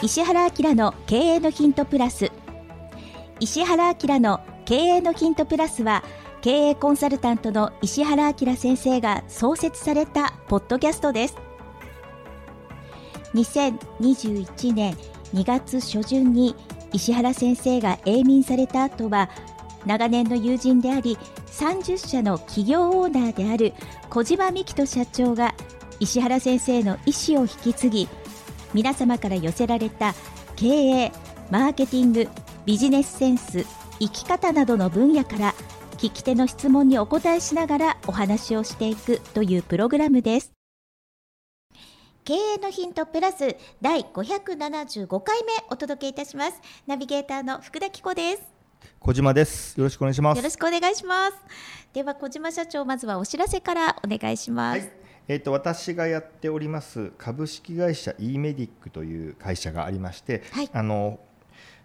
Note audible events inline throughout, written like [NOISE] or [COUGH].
石原明の経営のヒントプラス。石原明の経営のヒントプラスは経営コンサルタントの石原明先生が創設されたポッドキャストです。2021年2月初旬に石原先生が永眠された後は長年の友人であり30社の企業オーナーである小島美希人社長が石原先生の意思を引き継ぎ皆様から寄せられた経営マーケティングビジネスセンス生き方などの分野から聞き手の質問にお答えしながらお話をしていくというプログラムです。経営のヒントプラス第575回目お届けいたします。ナビゲーターの福田紀子です。小島です。よろしくお願いします。よろしくお願いします。では小島社長まずはお知らせからお願いします、はい、えーと、私がやっております株式会社 e メディックという会社がありまして、はい、あの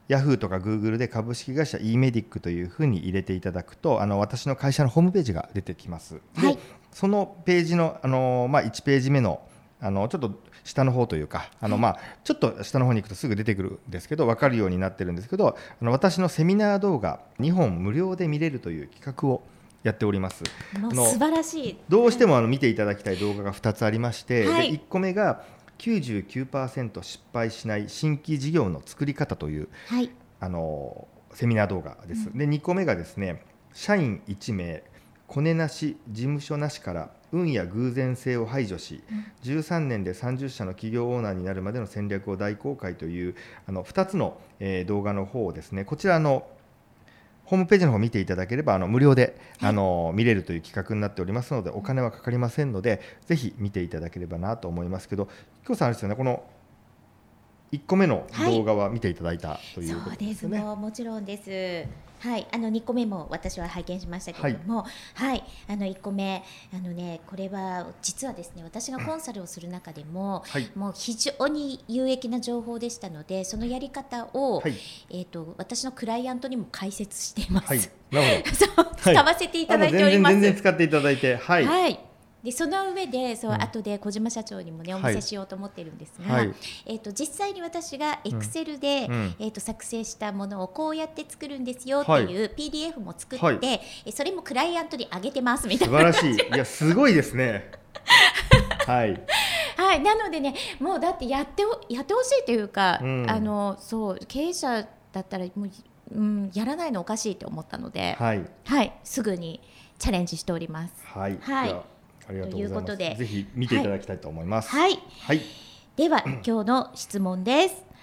ヤフーとかグーグルで株式会社 e メディックというふうに入れていただくとあの私の会社のホームページが出てきます。はい、そのページのあの、まあ、1ページ目のあのちょっと下の方というかあの、まあ、ちょっと下の方に行くとすぐ出てくるんですけど分かるようになってるんですけどあの私のセミナー動画2本無料で見れるという企画をやっております。素晴らしい。どうしてもあの見ていただきたい動画が2つありまして、はい、で1個目が99%失敗しない新規事業の作り方という、はい、あのセミナー動画です。で2個目がですね社員1名コネなし事務所なしから運や偶然性を排除し、13年で30社の企業オーナーになるまでの戦略を大公開というあの2つの、えー、動画の方をですねこちらのホームページの方を見ていただければあの無料で、あの見れるという企画になっておりますのでお金はかかりませんのでぜひ見ていただければなと思いますけど今日さんあれですよねこの1個目の動画は見ていただいたということですね、はい、そうです。ももちろんです。はい、あの2個目も私は拝見しましたけれども、はい、はい、あの1個目。あのねこれは実はですね私がコンサルをする中でも、はい、もう非常に有益な情報でしたのでそのやり方を、はい、えっ、ー、と私のクライアントにも解説しています。はい、なるほど。[LAUGHS] 使わせていただいております。全然使っていただいて、はい。はいでその上でそう、うん、後で小島社長にもねお見せしようと思ってるんですが、はい、えっ、ー、と実際に私がエクセルで、うん、えっ、ー、と作成したものをこうやって作るんですよっていう PDF も作って、はい、それもクライアントに上げてますみたいな。素晴らしい。[LAUGHS] いやすごいですね。はい。はい、なのでね、もうだってやってやってほしいというか、うん、あのそう経営者だったらもう、うん、やらないのおかしいと思ったので、はい、はい、すぐにチャレンジしております。はい、はいありがとうございます。ぜひ見ていただきたいと思います。はい。はい。では今日の質問です。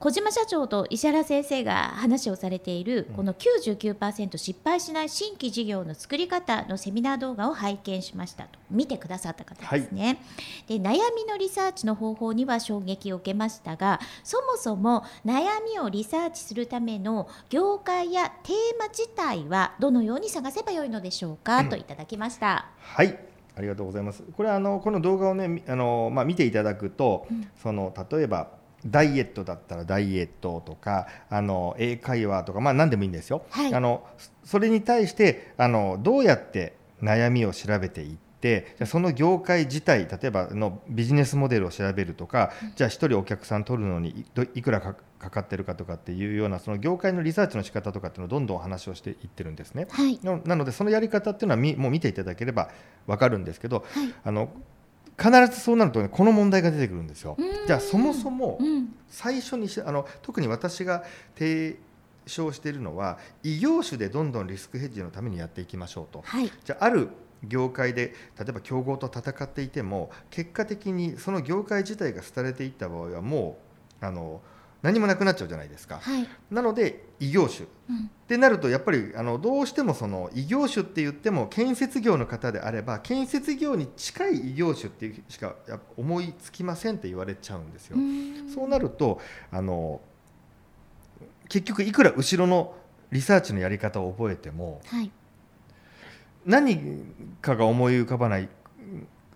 小島社長と石原先生が話をされているこの99%失敗しない新規事業の作り方のセミナー動画を拝見しましたと見てくださった方ですね、はい、で悩みのリサーチの方法には衝撃を受けましたがそもそも悩みをリサーチするための業界やテーマ自体はどのように探せばよいのでしょうか、うん、といただきましたはいありがとうございます。これはあのこの動画をねあのまあ見ていただくと、うん、その例えばダイエットだったらダイエットとかあの英会話とかまあ何でもいいんですよ。はい、あのそれに対してあのどうやって悩みを調べていってじゃその業界自体例えばのビジネスモデルを調べるとか、じゃあ1人お客さん取るのにいくらかかってるかとかっていうようなその業界のリサーチの仕方とかっていうのをどんどん話をしていってるんですね。はい、なのでそのやり方っていうのはみもう見ていただければ分かるんですけど、はい、あの必ずそうなると、ね、この問題が出てくるんですよ。じゃあそもそも最初にあの特に私が提唱しているのは異業種でどんどんリスクヘッジのためにやっていきましょうと。はい、じゃあある業界で例えば競合と戦っていても結果的にその業界自体が廃れていった場合はもうあの何もなくなっちゃうじゃないですか、はい、なので異業種、うん、ってなるとやっぱりあのどうしてもその異業種って言っても建設業の方であれば建設業に近い異業種っていうしか思いつきませんって言われちゃうんですよ。そうなるとあの結局いくら後ろのリサーチのやり方を覚えても、はい、何かが思い浮かばない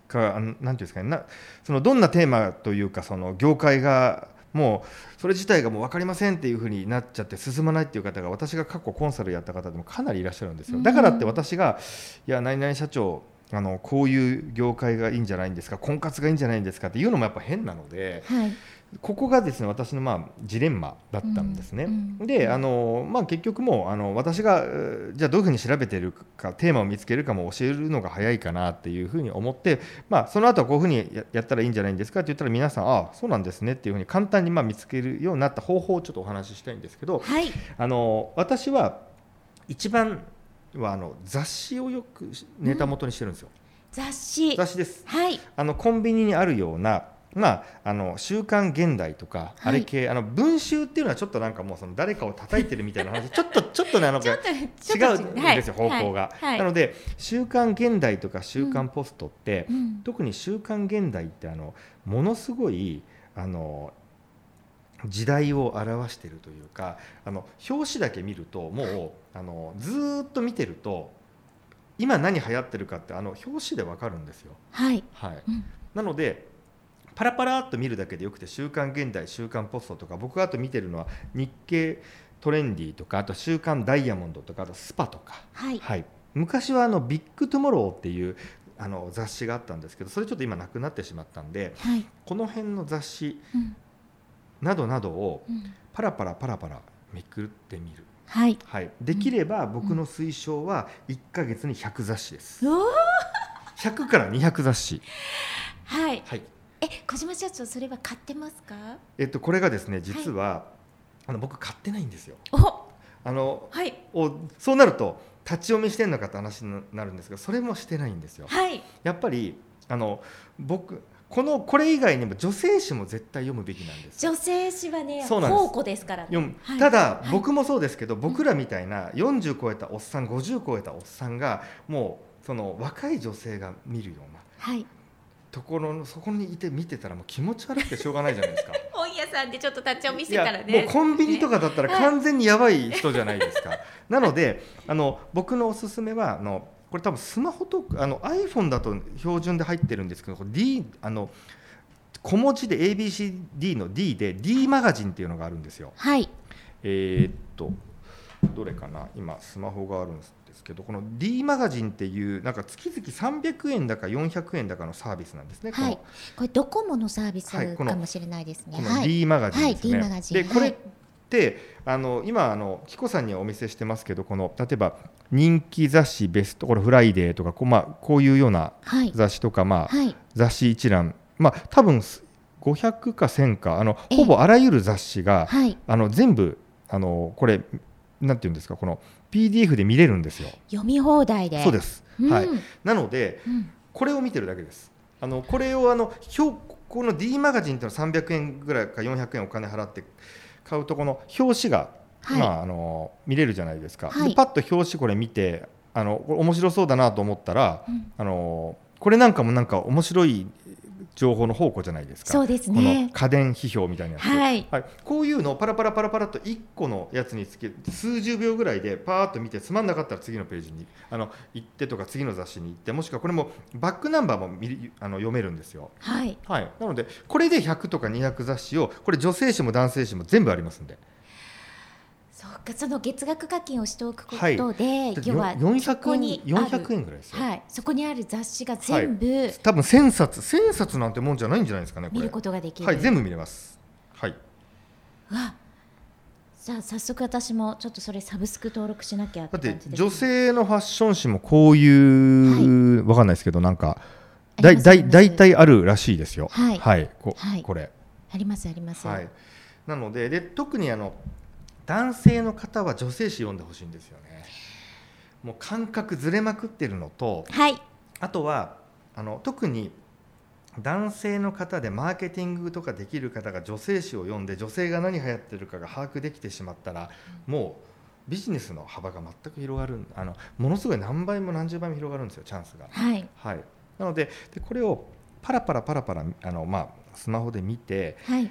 か何ていうんですかね。なそのどんなテーマというかその業界がもうそれ自体がもう分かりませんっていうふうになっちゃって進まないっていう方が私が過去コンサルやった方でもかなりいらっしゃるんですよ。だからって私が「いや何々社長あのこういう業界がいいんじゃないんですか婚活がいいんじゃないんですか」っていうのもやっぱ変なので、はい、ここがですね私のまあジレンマだったんですね。うんうんであの、まあ、結局もうあの私がえーじゃあどういうふうに調べてるかテーマを見つけるかも教えるのが早いかなっていうふうに思って、まあ、その後はこういうふうにややったらいいんじゃないんですかって言ったら皆さんああそうなんですねっていうふうに簡単にまあ見つけるようになった方法をちょっとお話ししたいんですけどはい。あの私は一番はあの雑誌をよくネタ元にしてるんですよ。雑誌。雑誌です。はい。あのコンビニにあるような、まあ、あの週刊現代とか、はい。あれ系あの文集っていうのはちょっとなんかもうその誰かを叩いてるみたいな話。[LAUGHS] ちょっとちょっとねあの違うんですよ、はい。方向が。はい。なので「週刊現代」とか「週刊ポスト」って、うん。特に「週刊現代」ってあのものすごいあの時代を表しているというかあの表紙だけ見るともうあのずーっと見てると今何流行ってるかってあの表紙でわかるんですよ。はい。はい。うん。なのでパラパラっと見るだけでよくて「週刊現代」「週刊ポスト」とか僕があと見てるのは日経トレンディとかあと「週刊ダイヤモンド」とかあと「スパ」とか、はい。はい、昔はあの「ビッグトゥモロー」っていうあの雑誌があったんですけどそれちょっと今なくなってしまったんではい。この辺の雑誌うん。などなどをうん。パラパラパラパラめくってみる、はい。はい、できれば僕の推奨は1ヶ月に100雑誌です。うおー100から200雑誌、小島社長それは買ってますか？えっと、これがですね実は、あの僕買ってないんですよ。おあのはい。おそうなると立ち読みしてんのかって話になるんですがそれもしてないんですよ。はい。やっぱりあの僕このこれ以外にも女性誌も絶対読むべきなんですよ。女性誌はね宝庫ですからね。読む。はい。ただ、はい。僕もそうですけど僕らみたいな40超えたおっさん50超えたおっさんがもうその若い女性が見るような。はいところのそこにいて見てたらもう気持ち悪くてしょうがないじゃないですか。[LAUGHS] 本屋さんでちょっと立ち読みしてたらねもうコンビニとかだったら完全にやばい人じゃないですか。なのであの僕のおすすめはあのこれ多分スマホとあの iPhone だと標準で入ってるんですけど D あの小文字で ABCD の D で D マガジンっていうのがあるんですよ。はいえーっとどれかな？今スマホがあるんですけどこの D マガジンっていうなんか月々300円だか400円だかのサービスなんですね。はい。これドコモのサービスはいこのかもしれないですね。このはい。D マガジンですね。はい D マガジン。でこれっあの今あのキコさんにはお見せしてますけどこの例えば人気雑誌ベストこれフライデーとかこう,、まあ、こういうようなはい。雑誌とか、まあはい。雑誌一覧。まあ多分500か1000かあのええ。ほぼあらゆる雑誌が、はい。あの全部あのこれなんていうんですかこの PDF で見れるんですよ。読み放題で。そうです、うん。はい、なのでうん。これを見てるだけです。あのこれをあの表この D マガジンっていうのは300円ぐらいか400円お金払って買うとこの表紙が、はい。まあ、あの見れるじゃないですか、はい。でパッと表紙これ見てあの面白そうだなと思ったら、うん。あのこれなんかもなんか面白い情報の宝庫じゃないですか。そうですこのね家電批評みたいなやつ、はい。はい、こういうのをパラパラパラパラと1個のやつにつけ数十秒ぐらいでパーッと見てつまんなかったら次のページにあの行ってとか次の雑誌に行ってもしくはこれもバックナンバーも見りあの読めるんですよ。はいはい、なのでこれで100とか200雑誌をこれ女性誌も男性誌も全部ありますんでそうかその月額課金をしておくこはい。とで、要は400そこに円ある400円ぐらいですよ、はい。そこにある雑誌が全部多分1000冊1000冊なんてもんじゃないんじゃないですかね見ることができる、はい全部見れます。はい。わ。じゃあ早速私もちょっとそれサブスク登録しなきゃって感じです女性のファッション誌もこういう、わかんないですけどなんかだいだい大体あるらしいですよ。はい。こはい。これ。ありますあります、はい。なのでで特にあの男性の方は女性誌読んでほしいんですよね。もう感覚ずれまくってるのとはい。あとはあの特に男性の方でマーケティングとかできる方が女性誌を読んで女性が何流行ってるかが把握できてしまったらもうビジネスの幅が全く広がるあのものすごい何倍も何十倍も広がるんですよチャンスが。はい。はい、なのででこれをパラパラパラパラあの、まあ、スマホで見てはい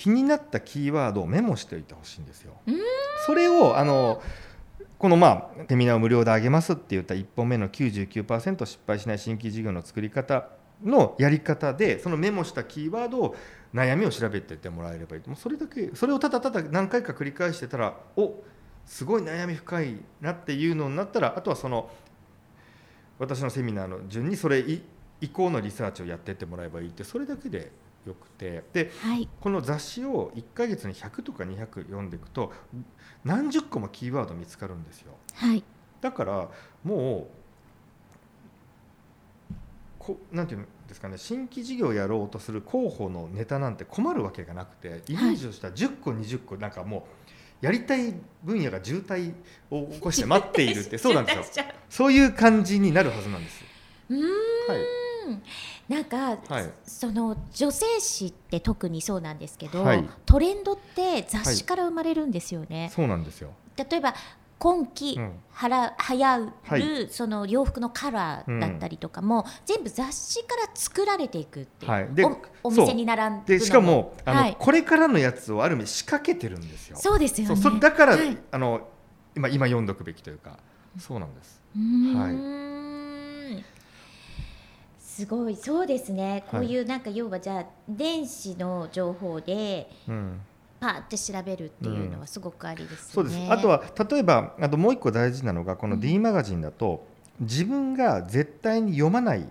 気になったキーワードをメモしておいてほしいんですよ。それをあのこのまあセミナーを無料であげますって言った1本目の99%失敗しない新規事業の作り方のやり方でそのメモしたキーワードを悩みを調べてってもらえればいいもうそれだけそれをただただ何回か繰り返してたらおすごい悩み深いなっていうのになったらあとはその私のセミナーの順にそれ以以降のリサーチをやってってもらえばいいってそれだけでよくて。で、はい、この雑誌を1ヶ月に100とか200読んでいくと何十個もキーワード見つかるんですよ。はい、だからもうこなんていうんですかね新規事業をやろうとする広報のネタなんて困るわけがなくてイメージをしたら10個20個なんかもうやりたい分野が渋滞を起こして待っているって [LAUGHS] そうなんですよ。そういう感じになるはずなんです。うん、はいなんか、はい、その女性誌って特にそうなんですけど、はい、トレンドって雑誌から生まれるんですよね。そうなんですよ。例えば今季はら、うん、流行る、はい、その洋服のカラーだったりとかも、うん、全部雑誌から作られていくっていう、はい、でおお店に並んでしかもあの、はい、これからのやつをある意味仕掛けてるんですよ。そうですよね。だから、あの今今読んどくべきというかそうなんです。はいすごい。そうですね。こういうなんか要はじゃあ電子の情報で、うん。パーって調べるっていうのはすごくありです、ね。うん、そうです。あとは例えばあともう一個大事なのがこの D マガジンだと、うん、自分が絶対に読まない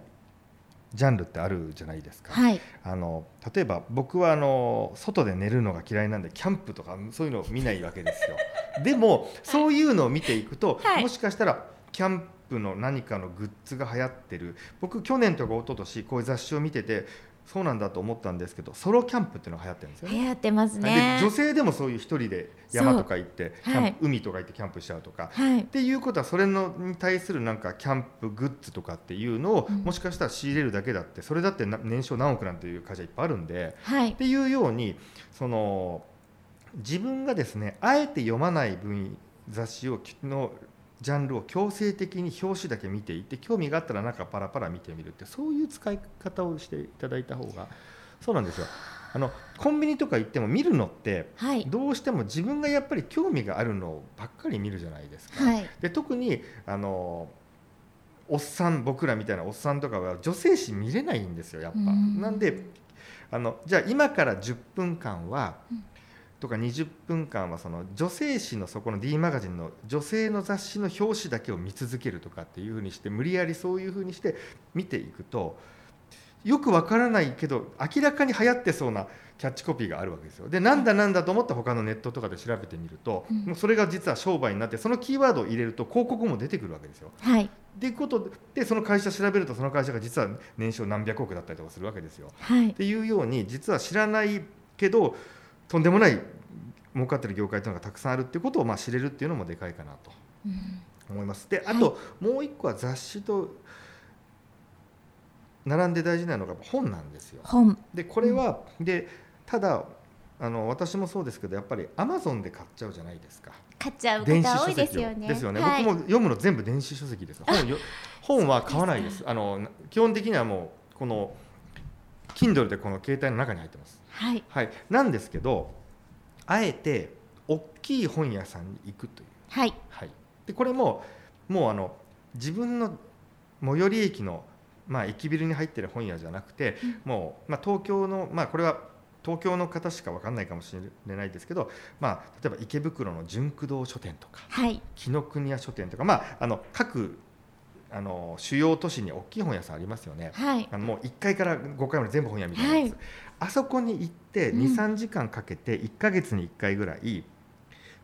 ジャンルってあるじゃないですか、はい、あの例えば僕はあの外で寝るのが嫌いなんでキャンプとかそういうのを見ないわけですよ。でも [LAUGHS] そういうのを見ていくと、はい、もしかしたらキャンプの何かのグッズが流行ってる。僕去年とか一昨年こういう雑誌を見ててそうなんだと思ったんですけどソロキャンプっていうのが流行ってるんですよ、ね、流行ってますね。女性でもそういう一人で山とか行ってはい、海とか行ってキャンプしちゃうとか、はい、っていうことはそれのに対するなんかキャンプグッズとかっていうのを、うん、もしかしたら仕入れるだけだってそれだって年商何億なんていう会社いっぱいあるんで、はい、っていうようにその自分がですねあえて読まない分雑誌をのジャンルを強制的に表紙だけ見ていて興味があったらなんかパラパラ見てみるってそういう使い方をしていただいた方がそうなんですよ。あのコンビニとか行っても見るのって、はい、どうしても自分がやっぱり興味があるのばっかり見るじゃないですか。はい、で特にあのおっさん僕らみたいなおっさんとかは女性誌見れないんですよやっぱ。ん。なんであのじゃあ今から10分間は、うんとか20分間はその女性誌のそこの D マガジンの女性の雑誌の表紙だけを見続けるとかっていうふうにして無理やりそういうふうにして見ていくとよくわからないけど明らかに流行ってそうなキャッチコピーがあるわけですよ。でなんだなんだと思って他のネットとかで調べてみると、うん、もうそれが実は商売になってそのキーワードを入れると広告も出てくるわけですよ。はい、でいうことでその会社調べるとその会社が実は年商何百億だったりとかするわけですよ。はい、っていうように実は知らないけどとんでもない儲かってる業界というのがたくさんあるっていうことをまあ知れるっていうのもでかいかなと思います。であと、もう一個は雑誌と並んで大事なのが本なんですよ。でこれは、うん、でただあの私もそうですけどやっぱりアマゾンで買っちゃうじゃないですか。買っちゃう方多いですよね。ですよね、はい、僕も読むの全部電子書籍です。本本は買わないです。あの基本的にはもうこの Kindle でこの携帯の中に入ってます。はい。はい。なんですけどあえて大きい本屋さんに行くという、はい、はい、でこれももうあの自分の最寄り駅の、まあ、駅ビルに入ってる本屋じゃなくて、うん、もう、まあ、東京の、まあ、これは東京の方しか分かんないかもしれないですけど、まあ、例えば池袋の純駆動書店とか、はい、紀ノ国屋書店とか、まあ、あの各あの主要都市に大きい本屋さんありますよね、はい、あのもう1階から5階まで全部本屋みたいなやつ、はい、あそこに行って23、時間かけて1か月に1回ぐらい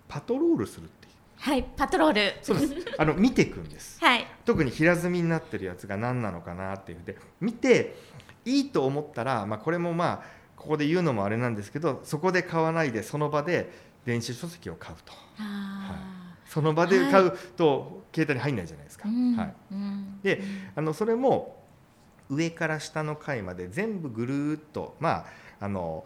パトロールするっていう。はいパトロール。そうです。[LAUGHS] あの見ていくんです、はい、特に平積みになってるやつが何なのかなっていう。で見ていいと思ったら、まあ、これもまあここで言うのもあれなんですけどそこで買わないでその場で電子書籍を買うと。はいその場で買うと携帯に入んないじゃないですか。はい。であのそれも上から下の階まで全部ぐるっとまああの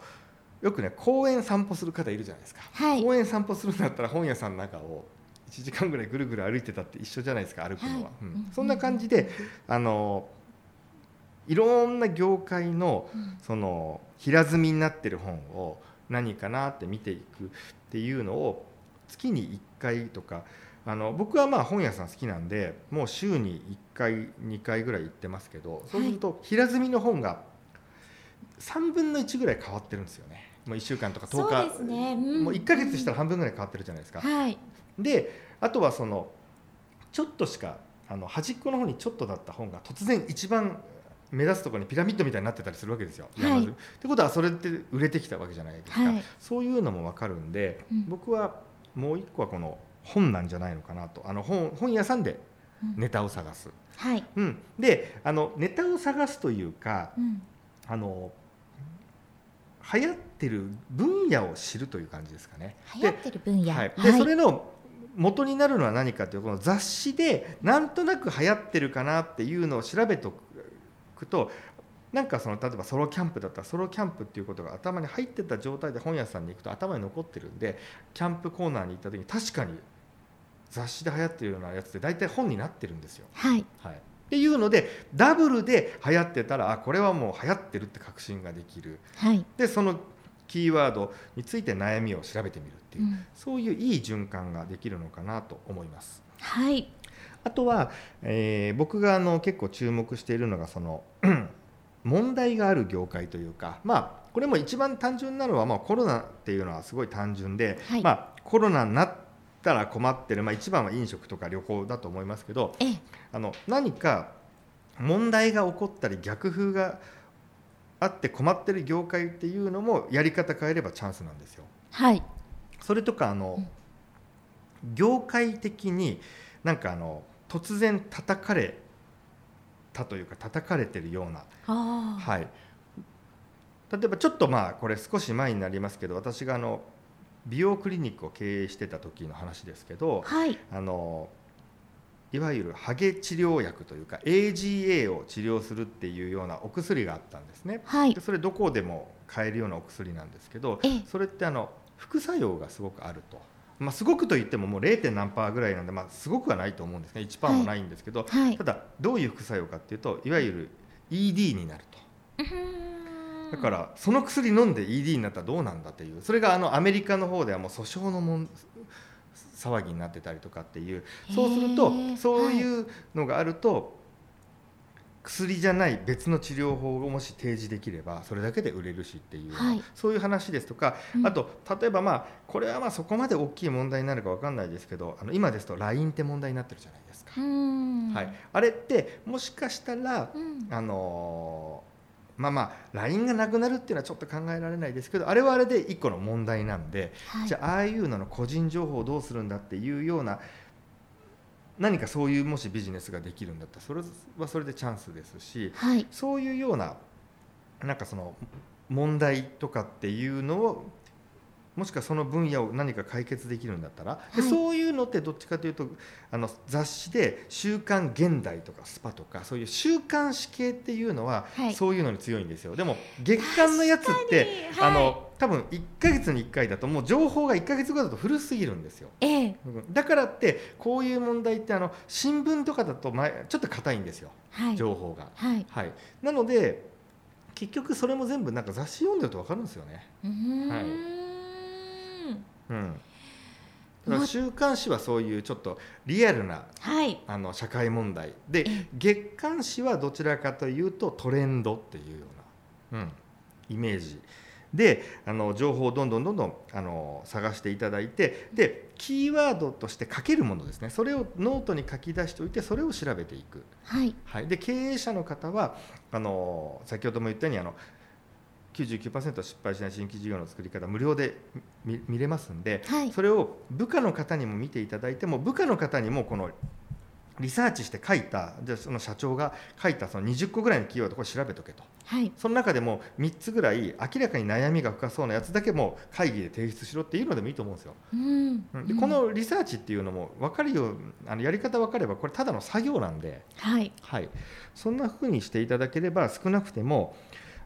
よくね公園散歩する方いるじゃないですか、はい、公園散歩するんだったら本屋さんの中を1時間ぐらいぐるぐる歩いてたって一緒じゃないですか歩くのは、はい。うん、そんな感じであのいろんな業界のその平積みになってる本を何かなって見ていくっていうのを月に1回とかあの僕はまあ本屋さん好きなんでもう週に1回2回ぐらい行ってますけどそうすると平積みの本が3分の1ぐらい変わってるんですよね。もう1週間とか10日、ね。うん、もう1か月したら半分ぐらい変わってるじゃないですか。はい、であとはそのちょっとしかあの端っこの方にちょっとだった本が突然一番目指すところにピラミッドみたいになってたりするわけですよ。はい。ってことはそれって売れてきたわけじゃないですか、はい。そういうのも分かるんで、うん。僕はもう一個はこの本なんじゃないのかなと。あの本本屋さんでネタを探す。はい、うん、であのネタを探すというかうん、あの流行ってる分野を知るという感じですかね。流行ってる分野、はい、でそれの元になるのは何かというとこの雑誌でなんとなく流行ってるかなっていうのを調べておくとなんかその例えばソロキャンプだったらソロキャンプっていうことが頭に入ってた状態で本屋さんに行くと頭に残ってるんでキャンプコーナーに行った時に確かに雑誌で流行ってるようなやつって大体本になってるんですよ。はい、はい、っていうのでダブルで流行ってたらあこれはもう流行ってるって確信ができる。はい、でそのキーワードについて悩みを調べてみるっていう、うん。そういういい循環ができるのかなと思います。はい、あとは、えー僕があの結構注目しているのがその問題がある業界というかまあこれも一番単純なのは、まあ、コロナっていうのはすごい単純で、はい。まあ、コロナになったら困ってる、まあ、一番は飲食とか旅行だと思いますけどええ、あの何か問題が起こったり逆風があって困ってる業界っていうのもやり方変えればチャンスなんですよ。はい、それとかあの、業界的になんかあの突然叩かれたというか叩かれてるような、はい、例えばちょっとまあこれ少し前になりますけど私があの美容クリニックを経営してた時の話ですけどはい、あのいわゆるハゲ治療薬というか AGA を治療するっていうようなお薬があったんですね。はい。で、それどこでも買えるようなお薬なんですけどええ。それってあの副作用がすごくあると。まあ、すごくと言ってももう 0. 何パーぐらいなんで、まあ、すごくはないと思うんですね。1パーもないんですけど、はい。た、だどういう副作用かっていうといわゆる ED になると。だからその薬飲んで ED になったらどうなんだっていうそれがあのアメリカの方ではもう訴訟のもん騒ぎになってたりとかっていう。そうするとそういうのがあると、薬じゃない別の治療法をもし提示できればそれだけで売れるしっていうはい。そういう話ですとか、うん。あと例えばまあこれはまあそこまで大きい問題になるかわかんないですけどあの今ですと LINE って問題になってるじゃないですか。はい、あれってもしかしたら、うん。あのーまあまあ LINE がなくなるっていうのはちょっと考えられないですけどあれはあれで一個の問題なんで、はい。じゃあああいうのの個人情報をどうするんだっていうような何かそういうもしビジネスができるんだったらそれはそれでチャンスですしはい。そういうようななんかその問題とかっていうのをもしくはその分野を何か解決できるんだったら、ではい。そういうのってどっちかというとあの雑誌で「週刊現代」とか「スパ」とかそういう週刊誌系っていうのは、はい。そういうのに強いんですよ。でも月刊のやつって、あの多分1ヶ月に1回だともう情報が1ヶ月後だと古すぎるんですよ。ええ。うんだからってこういう問題ってあの新聞とかだと前ちょっと硬いんですよ。はい。情報が。はい。はい、なので結局それも全部なんか雑誌読んでると分かるんですよね。うーん。はい。うん、だから週刊誌はそういうちょっとリアルなはい。あの社会問題。でえ。月刊誌はどちらかというとトレンドっていうような、うん、イメージであの情報をどんどんどんどんあの探していただいてでキーワードとして書けるものですね。それをノートに書き出しておいてそれを調べていく。はい。はい、で経営者の方はあの先ほども言ったようにあの99%失敗しない新規事業の作り方無料で見見れますんで、はい。それを部下の方にも見ていただいても部下の方にもこのリサーチして書いたじゃあその社長が書いたその20個ぐらいのキーワードこれ調べとけと。はい。その中でも3つぐらい明らかに悩みが深そうなやつだけもう会議で提出しろっていうのでもいいと思うんですよ。うん。うん。でこのリサーチっていうのも分かるようあのやり方分かればこれただの作業なんで。はい。はい、そんな風にしていただければ少なくても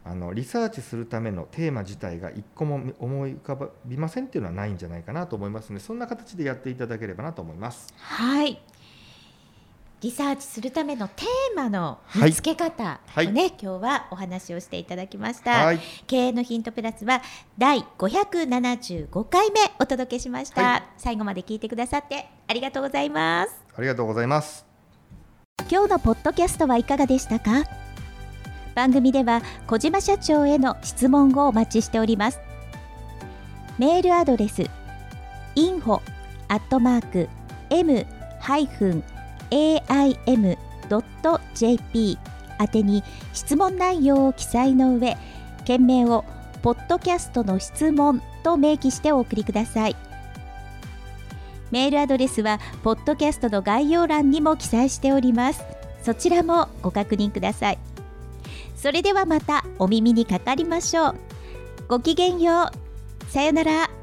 あのリサーチするためのテーマ自体が一個も思い浮かびませんっていうのはないんじゃないかなと思いますのでそんな形でやっていただければなと思います。はいリサーチするためのテーマのはい。見つけ方をね、はい今日はお話をしていただきました、はい、経営のヒントプラスは第575回目お届けしました、はい。最後まで聞いてくださってありがとうございます。ありがとうございます。今日のポッドキャストはいかがでしたか？番組では小島社長への質問をお待ちしております。メールアドレス info アットマーク aim.jp 宛てに質問内容を記載の上件名をポッドキャストの質問と明記してお送りください。メールアドレスはポッドキャストの概要欄にも記載しております。そちらもご確認ください。それではまたお耳にかかりましょう。ごきげんよう。さよなら。